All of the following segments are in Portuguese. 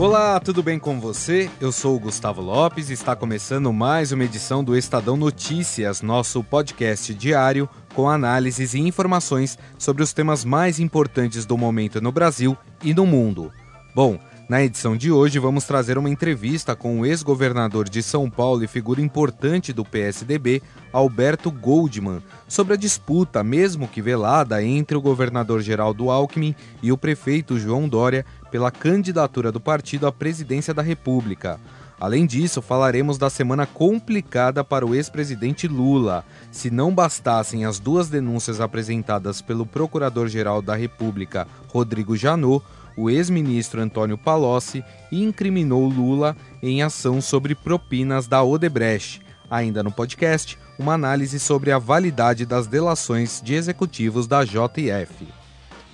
Olá, tudo bem com você? Eu sou o Gustavo Lopes e está começando mais uma edição do Estadão Notícias, nosso podcast diário com análises e informações sobre os temas mais importantes do momento no Brasil e no mundo. Bom, na edição de hoje vamos trazer uma entrevista com o ex-governador de São Paulo e figura importante do PSDB, Alberto Goldman, sobre a disputa, mesmo que velada, entre o governador Geraldo Alckmin e o prefeito João Dória pela candidatura do partido à presidência da República. Além disso, falaremos da semana complicada para o ex-presidente Lula. Se não bastassem as duas denúncias apresentadas pelo Procurador-Geral da República, Rodrigo Janot, o ex-ministro Antônio Palocci incriminou Lula em ação sobre propinas da Odebrecht. Ainda no podcast, uma análise sobre a validade das delações de executivos da JF.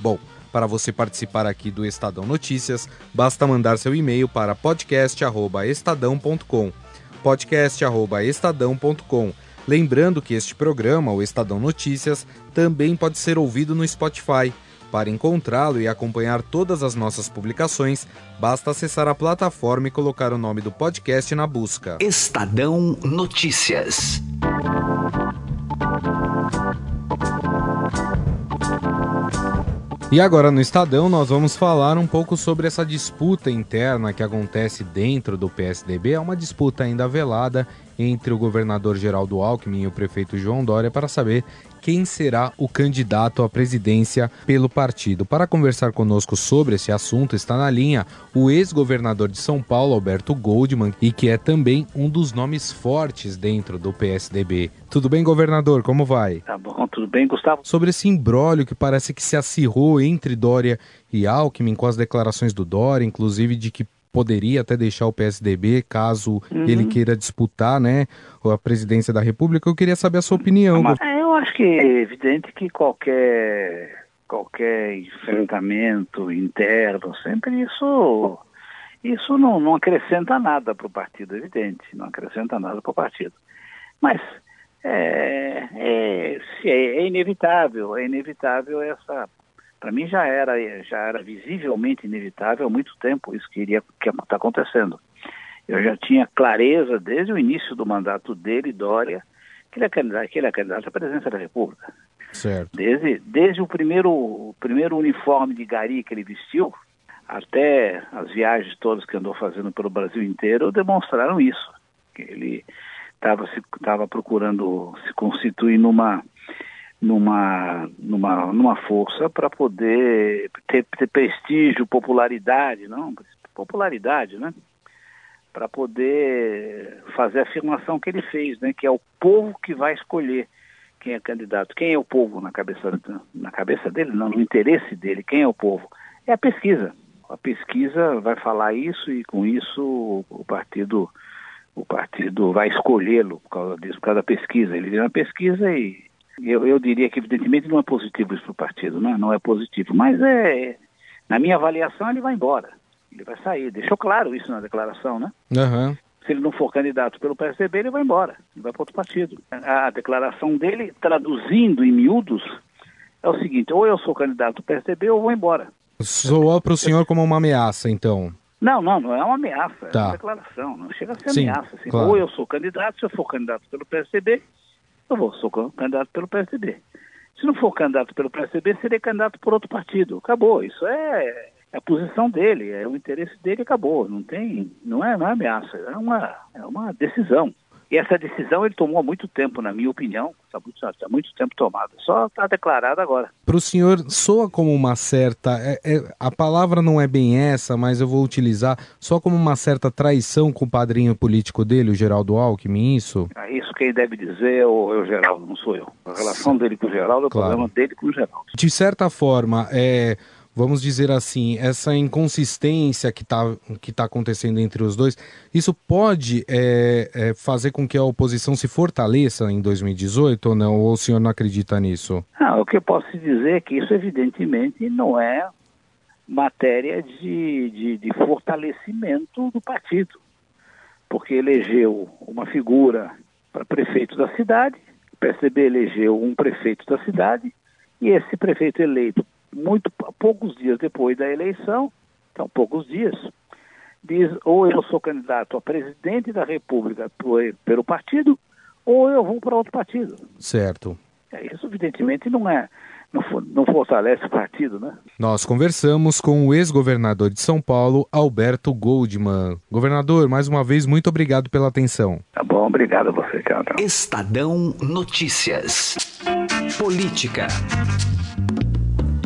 Bom, para você participar aqui do Estadão Notícias, basta mandar seu e-mail para podcast@estadão.com. podcast@estadão.com. Lembrando que este programa, o Estadão Notícias, também pode ser ouvido no Spotify. Para encontrá-lo e acompanhar todas as nossas publicações, basta acessar a plataforma e colocar o nome do podcast na busca. Estadão Notícias. E agora no Estadão nós vamos falar um pouco sobre essa disputa interna que acontece dentro do PSDB. É uma disputa ainda velada entre o governador Geraldo Alckmin e o prefeito João Dória para saber quem será o candidato à presidência pelo partido. Para conversar conosco sobre esse assunto, está na linha o ex-governador de São Paulo, Alberto Goldman, e que é também um dos nomes fortes dentro do PSDB. Tudo bem, governador? Como vai? Tá bom, tudo bem, Gustavo? Sobre esse imbróglio que parece que se acirrou entre Dória e Alckmin, com as declarações do Dória, inclusive de que poderia até deixar o PSDB caso uhum. ele queira disputar, né, a presidência da República. Eu queria saber a sua opinião. É, que é evidente que qualquer qualquer enfrentamento interno, sempre isso isso não, não acrescenta nada para o partido, é evidente, não acrescenta nada para o partido. Mas é, é, é, inevitável, é inevitável essa para mim já era, já era visivelmente inevitável há muito tempo isso que iria que está acontecendo. Eu já tinha clareza desde o início do mandato dele, Dória, ele é candidato, é candidato à presidência da República. Certo. Desde, desde o primeiro, o primeiro uniforme de gari que ele vestiu, até as viagens todas que andou fazendo pelo Brasil inteiro, demonstraram isso. Que ele estava procurando se constituir numa numa, numa, numa força para poder ter, ter, prestígio, popularidade, não? Popularidade, né? Para poder fazer a afirmação que ele fez, né? Que é o povo que vai escolher quem é candidato. Quem é o povo na cabeça, na cabeça dele? Não, no interesse dele. Quem é o povo? É a pesquisa. A pesquisa vai falar isso e com isso o partido o partido vai escolhê-lo por causa disso, por causa da pesquisa. Ele vê uma pesquisa e eu, eu diria que, evidentemente, não é positivo isso para o partido, né? não é positivo. Mas, é, na minha avaliação, ele vai embora. Ele vai sair. Deixou claro isso na declaração, né? Uhum. Se ele não for candidato pelo PSDB, ele vai embora. Ele vai para outro partido. A declaração dele, traduzindo em miúdos, é o seguinte: ou eu sou candidato do PSDB ou vou embora. Soou para o senhor como uma ameaça, então? Não, não, não é uma ameaça, tá. é uma declaração. Não chega a ser Sim, ameaça. Assim. Claro. Ou eu sou candidato, se eu for candidato pelo PSDB, eu vou, sou candidato pelo PSDB. Se não for candidato pelo PSDB, seria candidato por outro partido. Acabou. Isso é a posição dele, é o interesse dele, acabou. Não tem, não é, não é ameaça, é uma, é uma decisão. E essa decisão ele tomou há muito tempo, na minha opinião, está muito, tá muito tempo tomada. Só está declarado agora. Para o senhor, soa como uma certa. É, é, a palavra não é bem essa, mas eu vou utilizar só como uma certa traição com o padrinho político dele, o Geraldo Alckmin, isso? É isso quem deve dizer é o, é o Geraldo, não sou eu. A relação dele com o Geraldo é o claro. problema dele com o Geraldo. De certa forma, é vamos dizer assim, essa inconsistência que está que tá acontecendo entre os dois, isso pode é, é, fazer com que a oposição se fortaleça em 2018 ou não? Ou o senhor não acredita nisso? Não, o que eu posso dizer é que isso evidentemente não é matéria de, de, de fortalecimento do partido, porque elegeu uma figura para prefeito da cidade, o PSDB elegeu um prefeito da cidade, e esse prefeito eleito muito poucos dias depois da eleição, então poucos dias, diz ou eu sou candidato a presidente da República pelo partido, ou eu vou para outro partido. Certo. É, isso evidentemente não é não, não fortalece o partido, né? Nós conversamos com o ex-governador de São Paulo, Alberto Goldman. Governador, mais uma vez, muito obrigado pela atenção. Tá bom, obrigado a você, Carlos. Estadão Notícias. Política.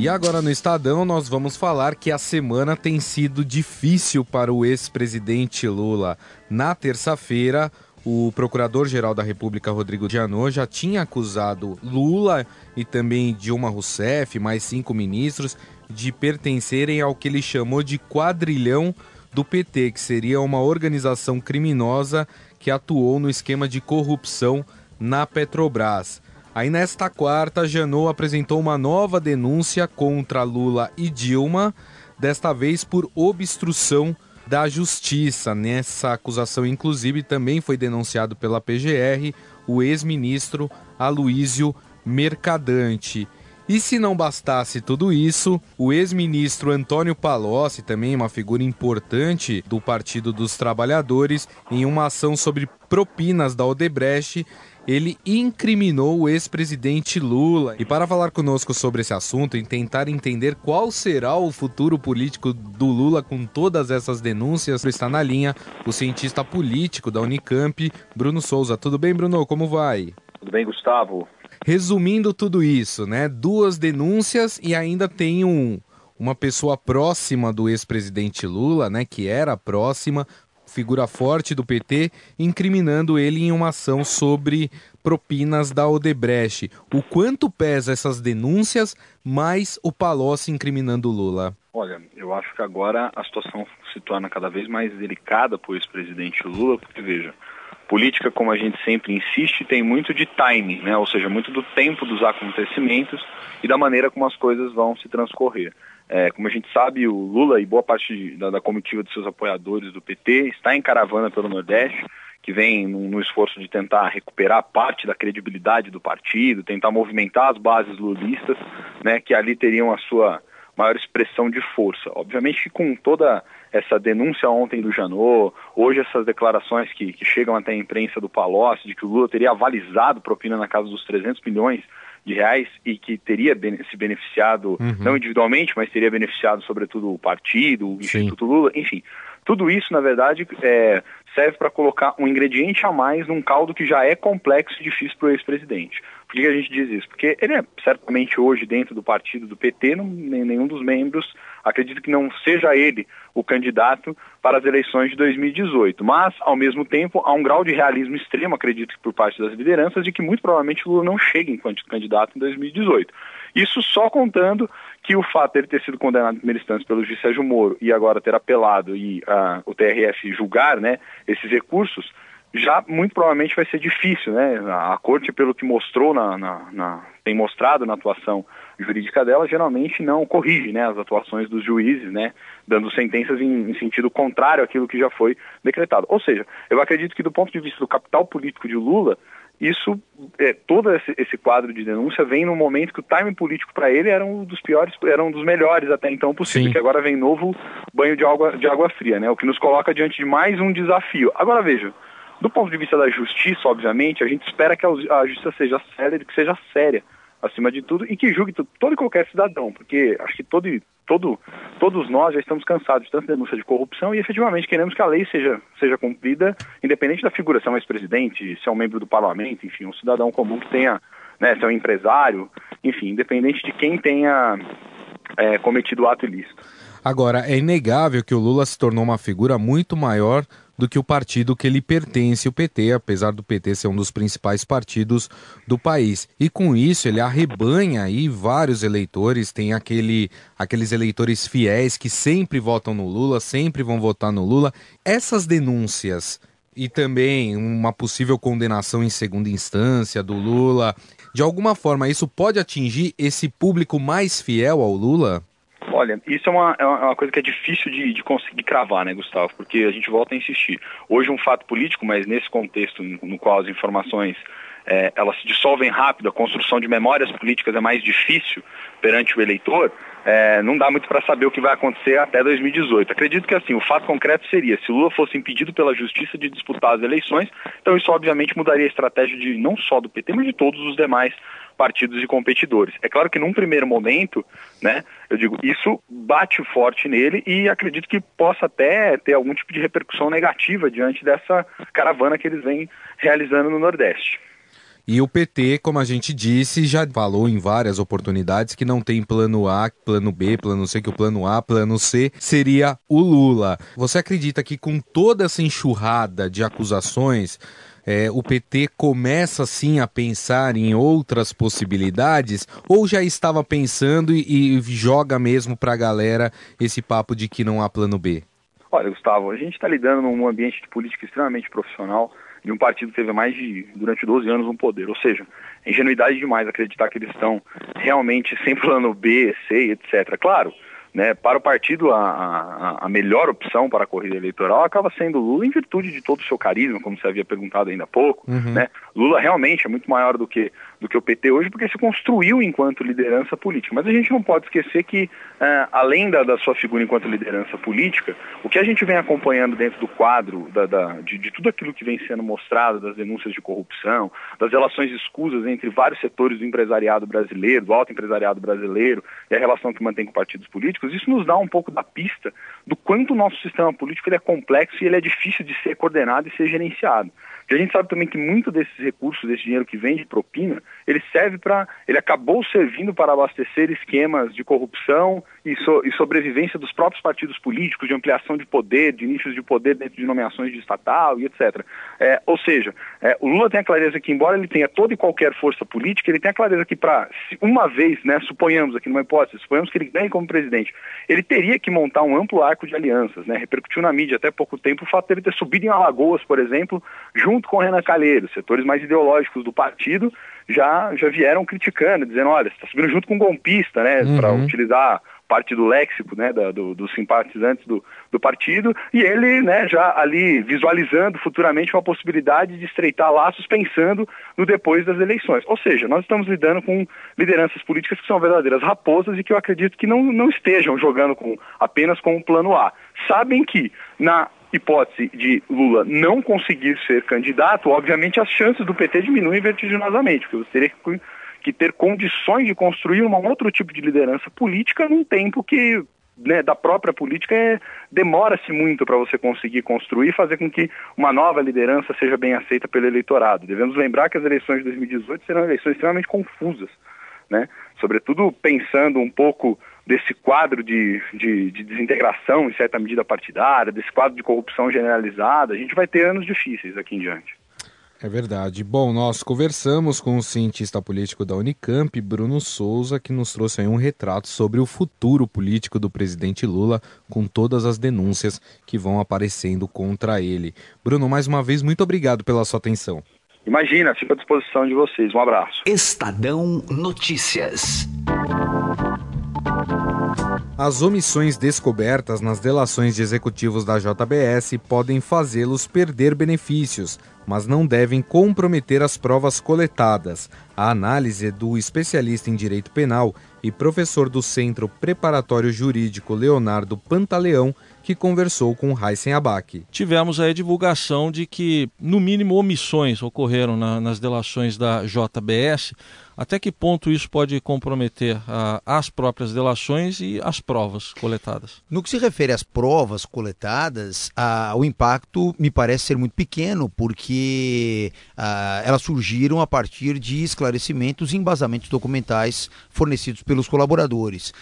E agora no Estadão nós vamos falar que a semana tem sido difícil para o ex-presidente Lula. Na terça-feira, o Procurador-Geral da República, Rodrigo Janot, já tinha acusado Lula e também Dilma Rousseff, mais cinco ministros, de pertencerem ao que ele chamou de quadrilhão do PT, que seria uma organização criminosa que atuou no esquema de corrupção na Petrobras. Aí nesta quarta, Janot apresentou uma nova denúncia contra Lula e Dilma, desta vez por obstrução da justiça. Nessa acusação, inclusive, também foi denunciado pela PGR o ex-ministro Aloísio Mercadante. E se não bastasse tudo isso, o ex-ministro Antônio Palocci, também uma figura importante do Partido dos Trabalhadores, em uma ação sobre propinas da Odebrecht, ele incriminou o ex-presidente Lula. E para falar conosco sobre esse assunto e tentar entender qual será o futuro político do Lula com todas essas denúncias, está na linha o cientista político da Unicamp, Bruno Souza. Tudo bem, Bruno? Como vai? Tudo bem, Gustavo? Resumindo tudo isso, né? Duas denúncias e ainda tem um, uma pessoa próxima do ex-presidente Lula, né? Que era próxima, figura forte do PT, incriminando ele em uma ação sobre propinas da Odebrecht. O quanto pesa essas denúncias, mais o Palocci incriminando Lula? Olha, eu acho que agora a situação se torna cada vez mais delicada para o ex-presidente Lula, porque veja, política, como a gente sempre insiste, tem muito de timing, né? ou seja, muito do tempo dos acontecimentos e da maneira como as coisas vão se transcorrer. É, como a gente sabe, o Lula e boa parte de, da, da, comitiva de seus apoiadores do PT está em caravana pelo Nordeste, que vem no, esforço de tentar recuperar parte da credibilidade do partido, tentar movimentar as bases lulistas, né, que ali teriam a sua maior expressão de força. Obviamente com toda essa denúncia ontem do Janot, hoje essas declarações que, que chegam até a imprensa do Palocci, de que o Lula teria avalizado propina na casa dos 300 milhões, de reais e que teria se beneficiado, uhum. não individualmente, mas teria beneficiado sobretudo o partido, o Instituto Sim. Lula, enfim. Tudo isso, na verdade, é, serve para colocar um ingrediente a mais num caldo que já é complexo e difícil para o ex-presidente. Por que a gente diz isso? Porque ele é certamente hoje dentro do partido do PT, não, nenhum dos membros acredita que não seja ele o candidato para as eleições de 2018. Mas, ao mesmo tempo, há um grau de realismo extremo, acredito que por parte das lideranças, de que muito provavelmente Lula não chegue enquanto candidato em 2018. Isso só contando que o fato de ele ter sido condenado em primeira instância pelo juiz Sérgio Moro e agora ter apelado e uh, o TRF julgar né, esses recursos, já muito provavelmente vai ser difícil, né? A, corte, pelo que mostrou na, na, na, tem mostrado na atuação jurídica dela, geralmente não corrige, né, as atuações dos juízes, né, dando sentenças em, em sentido contrário àquilo que já foi decretado. Ou seja, eu acredito que do ponto de vista do capital político de Lula, isso, é, todo esse, esse, quadro de denúncia vem no momento que o timing político para ele era um dos piores, era um dos melhores até então possível, Sim. que agora vem novo banho de água, de água fria, né? O que nos coloca diante de mais um desafio. Agora veja, do ponto de vista da justiça, obviamente, a gente espera que a justiça seja séria, que seja séria, acima de tudo, e que julgue todo e qualquer cidadão, porque acho que todo, todo, todos nós já estamos cansados de tanta denúncia de corrupção e efetivamente queremos que a lei seja, seja cumprida, independente da figura, se é um ex-presidente, se é um membro do parlamento, enfim, um cidadão comum que tenha, né, se é um empresário, enfim, independente de quem tenha é, cometido o ato ilícito. Agora, é inegável que o Lula se tornou uma figura muito maior do que o partido que ele pertence, o PT, apesar do PT ser um dos principais partidos do país. E com isso ele arrebanha aí vários eleitores, tem aquele, aqueles eleitores fiéis que sempre votam no Lula, sempre vão votar no Lula. Essas denúncias e também uma possível condenação em segunda instância do Lula, de alguma forma isso pode atingir esse público mais fiel ao Lula? Olha, isso é uma, é uma coisa que é difícil de, de, conseguir cravar, né, Gustavo? Porque a gente volta a insistir. Hoje um fato político, mas nesse contexto no qual as informações é, elas se dissolvem rápido, a construção de memórias políticas é mais difícil perante o eleitor, é, não dá muito para saber o que vai acontecer até 2018. Acredito que assim, o fato concreto seria, se Lula fosse impedido pela justiça de disputar as eleições, então isso obviamente mudaria a estratégia de não só do PT, mas de todos os demais partidos e competidores. É claro que num primeiro momento, né, eu digo, isso bate forte nele e acredito que possa até ter algum tipo de repercussão negativa diante dessa caravana que eles vêm realizando no Nordeste. E o PT, como a gente disse, já falou em várias oportunidades que não tem plano A, plano B, plano C, que o plano A, plano C seria o Lula. Você acredita que com toda essa enxurrada de acusações, é, o PT começa sim a pensar em outras possibilidades ou já estava pensando e, e joga mesmo para a galera esse papo de que não há plano B? Olha, Gustavo, a gente está lidando num ambiente de política extremamente profissional de um partido que teve mais de, durante 12 anos, no poder. Ou seja, é ingenuidade demais acreditar que eles estão realmente sem plano B, C, etc. Claro, né, para o partido, a, a, a, melhor opção para a corrida eleitoral acaba sendo Lula em virtude de todo o seu carisma, como você havia perguntado ainda há pouco. Uhum. Né? Lula realmente é muito maior do que, do que o PT hoje, porque se construiu enquanto liderança política. Mas a gente não pode esquecer que, uh, além da, da, sua figura enquanto liderança política, o que a gente vem acompanhando dentro do quadro da, da, de, de tudo aquilo que vem sendo mostrado, das denúncias de corrupção, das relações escusas entre vários setores do empresariado brasileiro, do alto empresariado brasileiro, e a relação que mantém com partidos políticos, isso nos dá um pouco da pista do quanto o nosso sistema político é complexo e ele é difícil de ser coordenado e ser gerenciado. E a gente sabe também que muito desses recursos, desse dinheiro que vem de propina, ele serve para, ele acabou servindo para abastecer esquemas de corrupção e, so, e, sobrevivência dos próprios partidos políticos, de ampliação de poder, de nichos de poder dentro de nomeações de estatal e etc. É, ou seja, é, o Lula tem a clareza que, embora ele tenha toda e qualquer força política, ele tem a clareza que para, uma vez, né, suponhamos aqui numa hipótese, suponhamos que ele ganhe como presidente, ele teria que montar um amplo arco de alianças, né? Repercutiu na mídia até pouco tempo o fato dele ter subido em Alagoas, por exemplo, junto com o Renan Calheiros, setores mais ideológicos do partido já, já vieram criticando, dizendo, olha, você está subindo junto com um golpista, né, uhum. para utilizar parte do léxico, né, da, do, dos simpatizantes do, do partido, e ele, né, já ali visualizando futuramente uma possibilidade de estreitar laços pensando no depois das eleições. Ou seja, nós estamos lidando com lideranças políticas que são verdadeiras raposas e que eu acredito que não, não estejam jogando com, apenas com o plano A. Sabem que na hipótese de Lula não conseguir ser candidato, obviamente as chances do PT diminuem vertiginosamente, porque você teria que, que ter condições de construir um outro tipo de liderança política num tempo que né, da própria política é, demora-se muito para você conseguir construir e fazer com que uma nova liderança seja bem aceita pelo eleitorado. Devemos lembrar que as eleições de 2018 serão eleições extremamente confusas, né? sobretudo pensando um pouco desse quadro de, de, de, desintegração, em certa medida partidária, desse quadro de corrupção generalizada, a gente vai ter anos difíceis aqui em diante. É verdade. Bom, nós conversamos com o cientista político da Unicamp, Bruno Souza, que nos trouxe aí um retrato sobre o futuro político do presidente Lula, com todas as denúncias que vão aparecendo contra ele. Bruno, mais uma vez, muito obrigado pela sua atenção. Imagina, fico à disposição de vocês. Um abraço. Estadão Notícias. As omissões descobertas nas delações de executivos da JBS podem fazê-los perder benefícios, mas não devem comprometer as provas coletadas. A análise é do especialista em direito penal e professor do Centro Preparatório Jurídico Leonardo Pantaleão, que conversou com Heisen Abac. Tivemos a divulgação de que, no mínimo, omissões ocorreram na, nas delações da JBS até que ponto isso pode comprometer uh, as próprias delações e as provas coletadas? No que se refere às provas coletadas, uh, o impacto me parece ser muito pequeno, porque uh, elas surgiram a partir de esclarecimentos e embasamentos documentais fornecidos pelos colaboradores.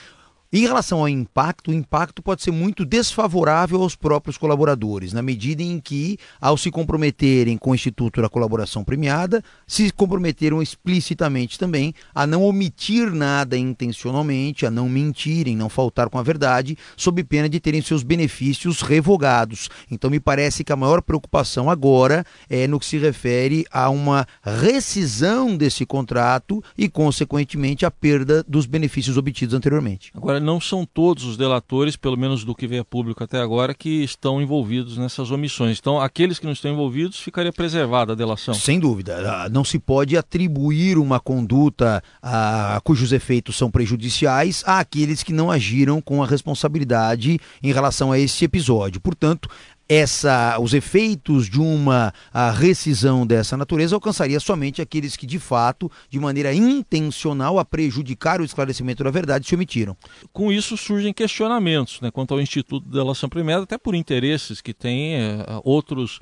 Em relação ao impacto, o impacto pode ser muito desfavorável aos próprios colaboradores, na medida em que, ao se comprometerem com o Instituto da Colaboração Premiada, se comprometeram explicitamente também a não omitir nada intencionalmente, a não mentirem, não faltar com a verdade, sob pena de terem seus benefícios revogados. Então, me parece que a maior preocupação agora é no que se refere a uma rescisão desse contrato e, consequentemente, a perda dos benefícios obtidos anteriormente. Agora, uh, não são todos os delatores, pelo menos do que veio a público até agora, que estão envolvidos nessas omissões. Então, aqueles que não estão envolvidos, ficaria preservada a delação. Sem dúvida. Ah, não se pode atribuir uma conduta uh, cujos efeitos são prejudiciais àqueles que não agiram com a responsabilidade em relação a esse episódio. Portanto, essa, os efeitos de uma rescisão dessa natureza alcançaria somente aqueles que, de fato, de maneira intencional, a prejudicar o esclarecimento da verdade, se omitiram. Com isso surgem questionamentos né, quanto ao Instituto de Delação Premiada, até por interesses que têm é, outros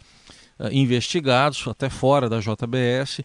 é, investigados, até fora da JBS.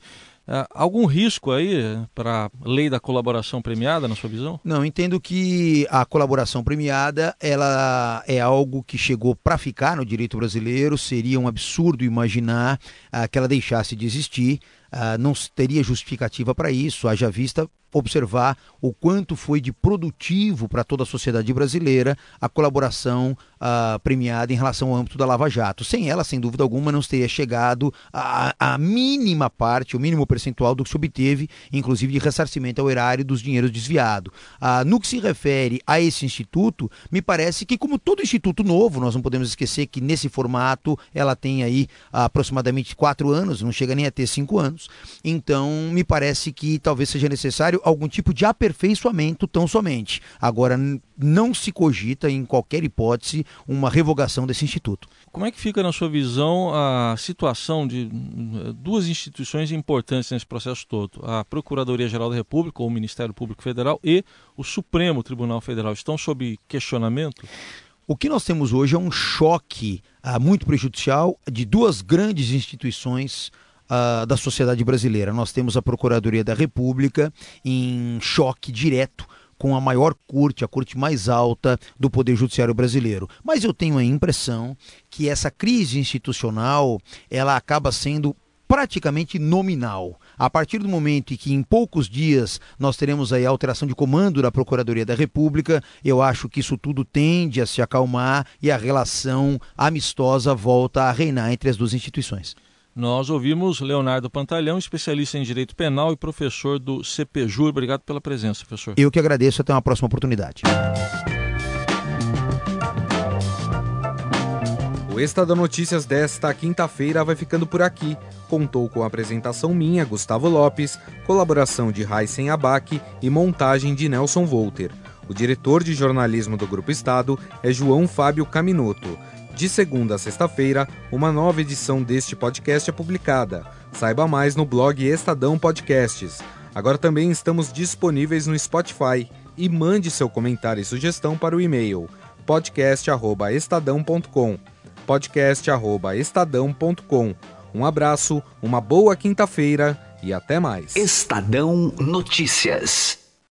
Uh, algum risco aí para a lei da colaboração premiada, na sua visão? Não, entendo que a colaboração premiada ela é algo que chegou para ficar no direito brasileiro. Seria um absurdo imaginar uh, que ela deixasse de existir. Uh, não teria justificativa para isso, haja vista observar o quanto foi de produtivo para toda a sociedade brasileira a colaboração uh, premiada em relação ao âmbito da Lava Jato. Sem ela, sem dúvida alguma, não teria chegado a, a mínima parte, o mínimo percentual do que se obteve, inclusive de ressarcimento ao erário dos dinheiros desviados. Uh, no que se refere a esse instituto, me parece que, como todo instituto novo, nós não podemos esquecer que nesse formato ela tem aí aproximadamente quatro anos, não chega nem a ter cinco anos. Então, me parece que talvez seja necessário algum tipo de aperfeiçoamento tão somente. Agora, não se cogita, em qualquer hipótese, uma revogação desse instituto. Como é que fica, na sua visão, a situação de eh, duas instituições importantes nesse processo todo? A Procuradoria-Geral da República, ou o Ministério Público Federal, e o Supremo Tribunal Federal estão sob questionamento? O que nós temos hoje é um choque ah, muito prejudicial de duas grandes instituições uh, da sociedade brasileira. Nós temos a Procuradoria da República em choque direto com a maior corte, a corte mais alta do Poder Judiciário brasileiro. Mas eu tenho a impressão que essa crise institucional ela acaba sendo praticamente nominal. A partir do momento em que em poucos dias nós teremos aí a alteração de comando da Procuradoria da República, eu acho que isso tudo tende a se acalmar e a relação amistosa volta a reinar entre as duas instituições. Nós ouvimos Leonardo Pantalhão, especialista em direito penal e professor do CPJUR. Obrigado pela presença, professor. Eu que agradeço. Até uma próxima oportunidade. O Estadão Notícias desta quinta-feira vai ficando por aqui. Contou com a apresentação minha, Gustavo Lopes, colaboração de Raíssen Abac e montagem de Nelson Volter. O diretor de jornalismo do Grupo Estado é João Fábio Caminoto. De segunda a sexta-feira, uma nova edição deste podcast é publicada. Saiba mais no blog Estadão Podcasts. Agora também estamos disponíveis no Spotify e mande seu comentário e sugestão para o e-mail podcast@estadão.com. podcast@estadão.com. Um abraço, uma boa quinta-feira e até mais. Estadão Notícias.